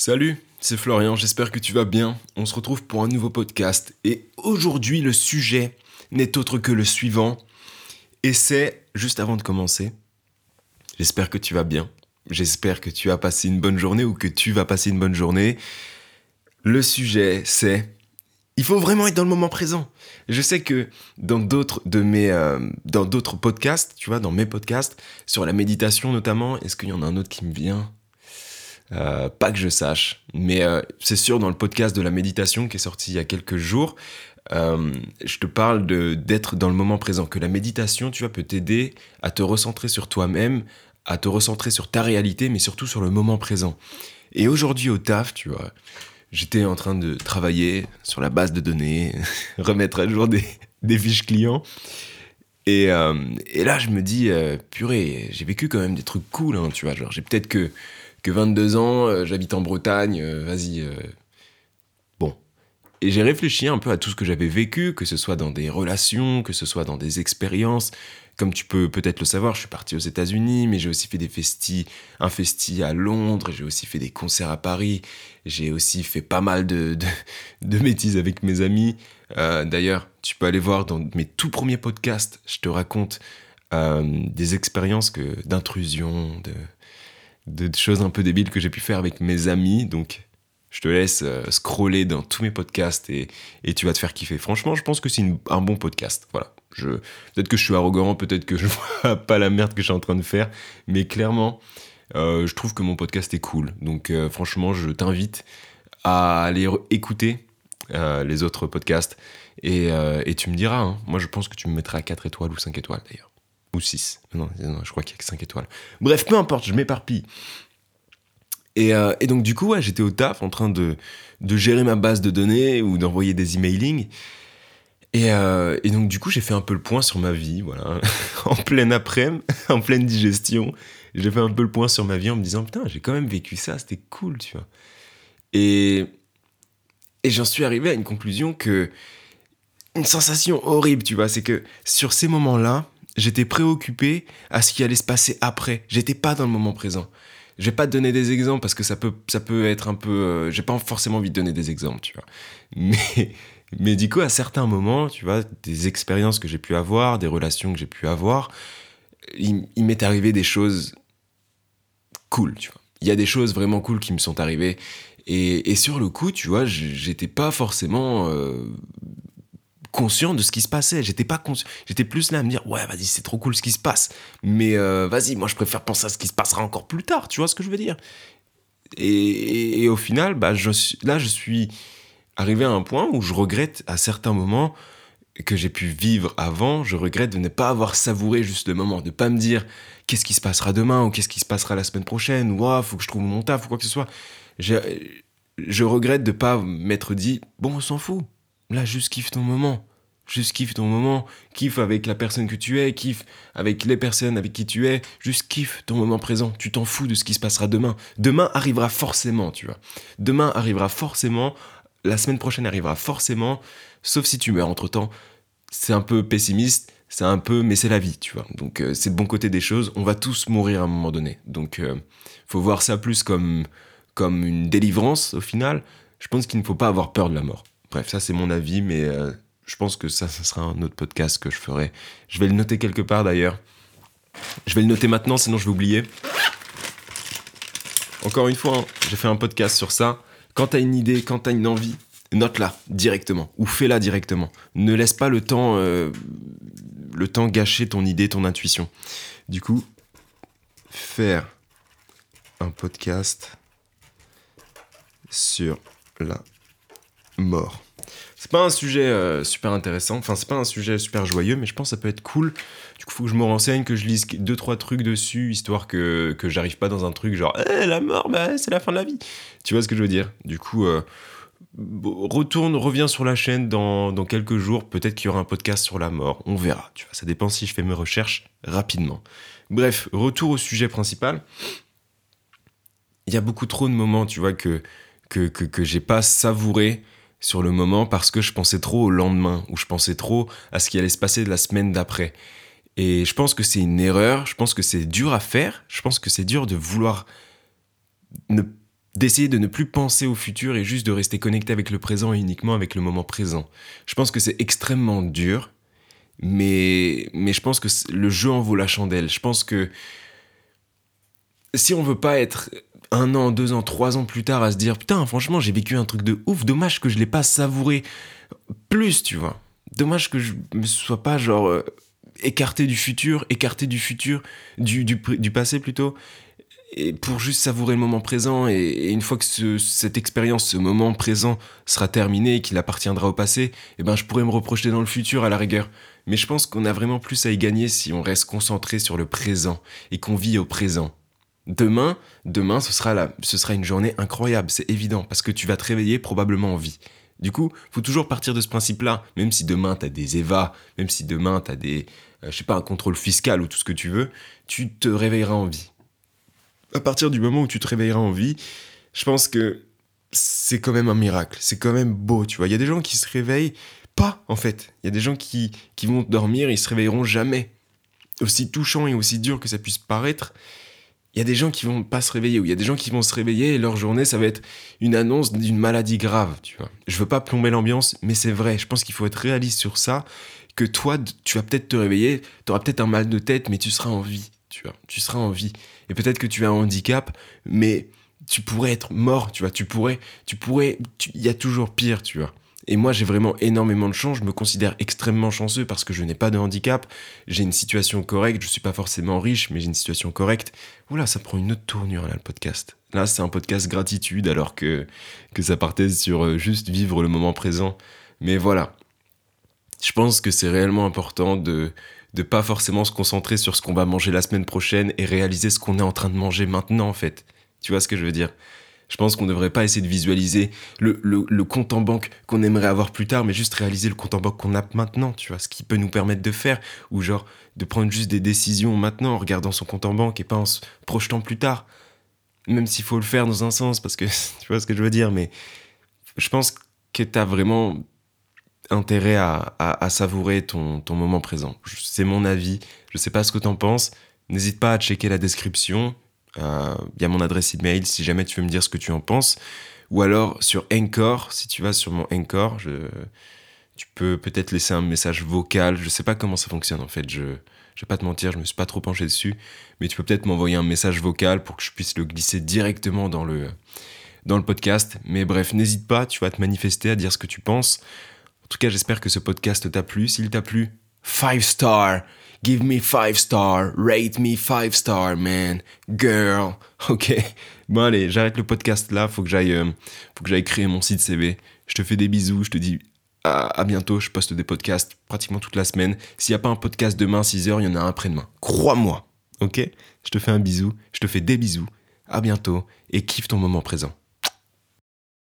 Salut, c'est Florian, j'espère que tu vas bien. On se retrouve pour un nouveau podcast et aujourd'hui le sujet n'est autre que le suivant. Et c'est, juste avant de commencer, j'espère que tu vas bien. J'espère que tu as passé une bonne journée ou que tu vas passer une bonne journée. Le sujet c'est il faut vraiment être dans le moment présent. Je sais que dans d'autres de mes euh, dans d'autres podcasts, tu vois, dans mes podcasts sur la méditation notamment, est-ce qu'il y en a un autre qui me vient? Euh, Pas que je sache, mais euh, c'est sûr dans le podcast de la méditation qui est sorti il y a quelques jours, je te parle d'être dans le moment présent. Que la méditation, tu vois, peut t'aider à te recentrer sur toi-même, à te recentrer sur ta réalité, mais surtout sur le moment présent. Et aujourd'hui au taf, tu vois j'étais en train de travailler sur la base de données, remettre à jour des, fiches clients. Et, euh, là, je me dis, euh, purée, j'ai vécu quand même des trucs cool, hein, tu vois. Genre, j'ai peut-être que, que 22 ans, euh, j'habite en Bretagne, vas-y. bon. Et j'ai réfléchi un peu à tout ce que j'avais vécu, que ce soit dans des relations, que ce soit dans des expériences, comme tu peux peut-être le savoir, je suis parti aux États-Unis, mais j'ai aussi fait des festis, un festi à Londres, j'ai aussi fait des concerts à Paris, j'ai aussi fait pas mal de, de, bêtises avec mes amis. Euh, d'ailleurs, tu peux aller voir dans mes tout premiers podcasts, je te raconte euh, des expériences d'intrusion, de, de choses un peu débiles que j'ai pu faire avec mes amis. Donc, je te laisse euh, scroller dans tous mes podcasts et, et, tu vas te faire kiffer. Franchement, je pense que c'est un bon podcast. Voilà. Peut-être que je suis arrogant, peut-être que je vois pas la merde que je suis en train de faire, mais clairement, euh, je trouve que mon podcast est cool. Donc euh, franchement, je t'invite à aller écouter les autres podcasts et, tu me diras. Hein. Moi, je pense que tu me mettras à 4 étoiles ou 5 étoiles d'ailleurs. Ou 6. Non, je crois qu'il y a que 5 étoiles. Bref, peu importe, je m'éparpille. Et, donc du coup, j'étais au taf en train de, de gérer ma base de données ou d'envoyer des emailings. Euh, et, donc du coup j'ai fait un peu le point sur ma vie, voilà, en pleine après-midi, en pleine digestion, j'ai fait un peu le point sur ma vie en me disant putain j'ai quand même vécu ça, c'était cool, tu vois. Et, et j'en suis arrivé à une conclusion que une sensation horrible, tu vois, c'est que sur ces moments-là, j'étais préoccupé à ce qui allait se passer après. J'étais pas dans le moment présent. Je vais pas te donner des exemples parce que ça peut, ça peut être un peu. Euh, j'ai pas forcément envie de donner des exemples, tu vois. Mais mais du coup, à certains moments, tu vois, des expériences que j'ai pu avoir, des relations que j'ai pu avoir, il, m'est arrivé des choses cool, tu vois. Il y a des choses vraiment cool qui me sont arrivées. Et, sur le coup, tu vois, j'étais pas forcément euh, conscient de ce qui se passait. J'étais pas conscient. J'étais plus là à me dire, ouais, vas-y, c'est trop cool ce qui se passe. Mais euh, vas-y, moi, je préfère penser à ce qui se passera encore plus tard. Tu vois ce que je veux dire? Et, au final, bah, je, là, je suis arrivé à un point où je regrette à certains moments que j'ai pu vivre avant, je regrette de ne pas avoir savouré juste le moment, de pas me dire qu'est-ce qui se passera demain ou qu'est-ce qui se passera la semaine prochaine ou ah, faut que je trouve mon taf ou quoi que ce soit. Je, regrette de pas m'être dit bon, on s'en fout. Là, juste kiffe ton moment. Juste kiffe ton moment, kiffe avec la personne que tu es, kiffe avec les personnes avec qui tu es, juste kiffe ton moment présent. Tu t'en fous de ce qui se passera demain. Demain arrivera forcément, tu vois. Demain arrivera forcément la semaine prochaine arrivera forcément, sauf si tu meurs entre temps. C'est un peu pessimiste, c'est un peu, mais c'est la vie, tu vois. Donc euh, c'est le bon côté des choses. On va tous mourir à un moment donné. Donc euh, faut voir ça plus comme comme une délivrance au final. Je pense qu'il ne faut pas avoir peur de la mort. Bref, ça c'est mon avis, mais euh, je pense que ça, ça sera un autre podcast que je ferai. Je vais le noter quelque part d'ailleurs. Je vais le noter maintenant, sinon je vais oublier. Encore une fois, hein, j'ai fait un podcast sur ça. Quand t'as une idée, quand t'as une envie, note-la directement ou fais-la directement. Ne laisse pas le temps, euh, le temps gâcher ton idée, ton intuition. Du coup, faire un podcast sur la mort. C'est pas un sujet euh, super intéressant, enfin c'est pas un sujet super joyeux, mais je pense que ça peut être cool. Du coup, faut que je me renseigne, que je lise deux trois trucs dessus, histoire que, que j'arrive pas dans un truc genre eh, la mort, bah, c'est la fin de la vie. Tu vois ce que je veux dire? Du coup, euh, retourne, reviens sur la chaîne dans, dans quelques jours. Peut-être qu'il y aura un podcast sur la mort. On verra. Tu vois, ça dépend si je fais mes recherches rapidement. Bref, retour au sujet principal. Il y a beaucoup trop de moments, tu vois, que que, que, que j'ai pas savouré sur le moment parce que je pensais trop au lendemain ou je pensais trop à ce qui allait se passer la semaine d'après. Et je pense que c'est une erreur, je pense que c'est dur à faire, je pense que c'est dur de vouloir d'essayer de ne plus penser au futur et juste de rester connecté avec le présent et uniquement avec le moment présent. Je pense que c'est extrêmement dur, mais, mais je pense que le jeu en vaut la chandelle. Je pense que si on veut pas être un an, deux ans, trois ans plus tard à se dire putain, franchement, j'ai vécu un truc de ouf, dommage que je l'ai pas savouré plus, tu vois. Dommage que je me sois pas genre euh, écarté du futur, écarté du futur, du, du, passé plutôt, et pour juste savourer le moment présent. Et, une fois que cette expérience, ce moment présent sera terminé et qu'il appartiendra au passé, eh ben je pourrais me reprocher dans le futur à la rigueur. Mais je pense qu'on a vraiment plus à y gagner si on reste concentré sur le présent et qu'on vit au présent. Demain, demain, ce sera, la, ce sera une journée incroyable, c'est évident, parce que tu vas te réveiller probablement en vie. Du coup, faut toujours partir de ce principe-là, même si demain t'as des EVA, même si demain t'as des, euh, je sais pas, un contrôle fiscal ou tout ce que tu veux, tu te réveilleras en vie. À partir du moment où tu te réveilleras en vie, je pense que c'est quand même un miracle, c'est quand même beau, tu vois. Il y a des gens qui se réveillent pas, en fait. Il y a des gens qui, qui vont dormir, ils se réveilleront jamais. Aussi touchant et aussi dur que ça puisse paraître, il y a des gens qui vont pas se réveiller, ou il y a des gens qui vont se réveiller et leur journée, ça va être une annonce d'une maladie grave, tu vois. Je veux pas plomber l'ambiance, mais c'est vrai, je pense qu'il faut être réaliste sur ça, que toi, tu vas peut-être te réveiller, tu auras peut-être un mal de tête, mais tu seras en vie, tu vois. Tu seras en vie. Et peut-être que tu as un handicap, mais tu pourrais être mort, tu vois. Tu pourrais, tu pourrais, il y a toujours pire, tu vois. Et moi, j'ai vraiment énormément de chance. Je me considère extrêmement chanceux parce que je n'ai pas de handicap. J'ai une situation correcte. Je suis pas forcément riche, mais j'ai une situation correcte. Oula, ça prend une autre tournure, là, le podcast. Là, c'est un podcast gratitude, alors que, que ça partait sur euh, juste vivre le moment présent. Mais voilà. Je pense que c'est réellement important de, de pas forcément se concentrer sur ce qu'on va manger la semaine prochaine et réaliser ce qu'on est en train de manger maintenant, en fait. Tu vois ce que je veux dire? Je pense qu'on ne devrait pas essayer de visualiser le, compte en banque qu'on aimerait avoir plus tard, mais juste réaliser le compte en banque qu'on a maintenant, tu vois, ce qui peut nous permettre de faire, ou genre de prendre juste des décisions maintenant en regardant son compte en banque et pas en se projetant plus tard. Même s'il faut le faire dans un sens, parce que tu vois ce que je veux dire, mais je pense que tu as vraiment intérêt à, savourer ton, ton, moment présent. C'est mon avis, je sais pas ce que tu en penses. N'hésite pas à checker la description, il y a mon adresse email si jamais tu veux me dire ce que tu en penses. Ou alors sur Encore, si tu vas sur mon Encore, tu peux peut-être laisser un message vocal. Je sais pas comment ça fonctionne en fait. Je, je vais pas te mentir, je me suis pas trop penché dessus. Mais tu peux peut-être m'envoyer un message vocal pour que je puisse le glisser directement dans le, dans le podcast. Mais bref, n'hésite pas, tu vas te manifester à dire ce que tu penses. En tout cas, j'espère que ce podcast t'a plu. S'il t'a plu, 5 stars Give me five star, rate me five star, man, girl. Ok. Bon allez, j'arrête le podcast là. Faut que j'aille, euh, créer mon site CV. Je te fais des bisous. Je te dis à, bientôt. Je poste des podcasts pratiquement toute la semaine. S'il n'y a pas un podcast demain 6h, il y en a un après-demain. Crois-moi. Ok? Je te fais un bisou. Je te fais des bisous. À bientôt et kiffe ton moment présent.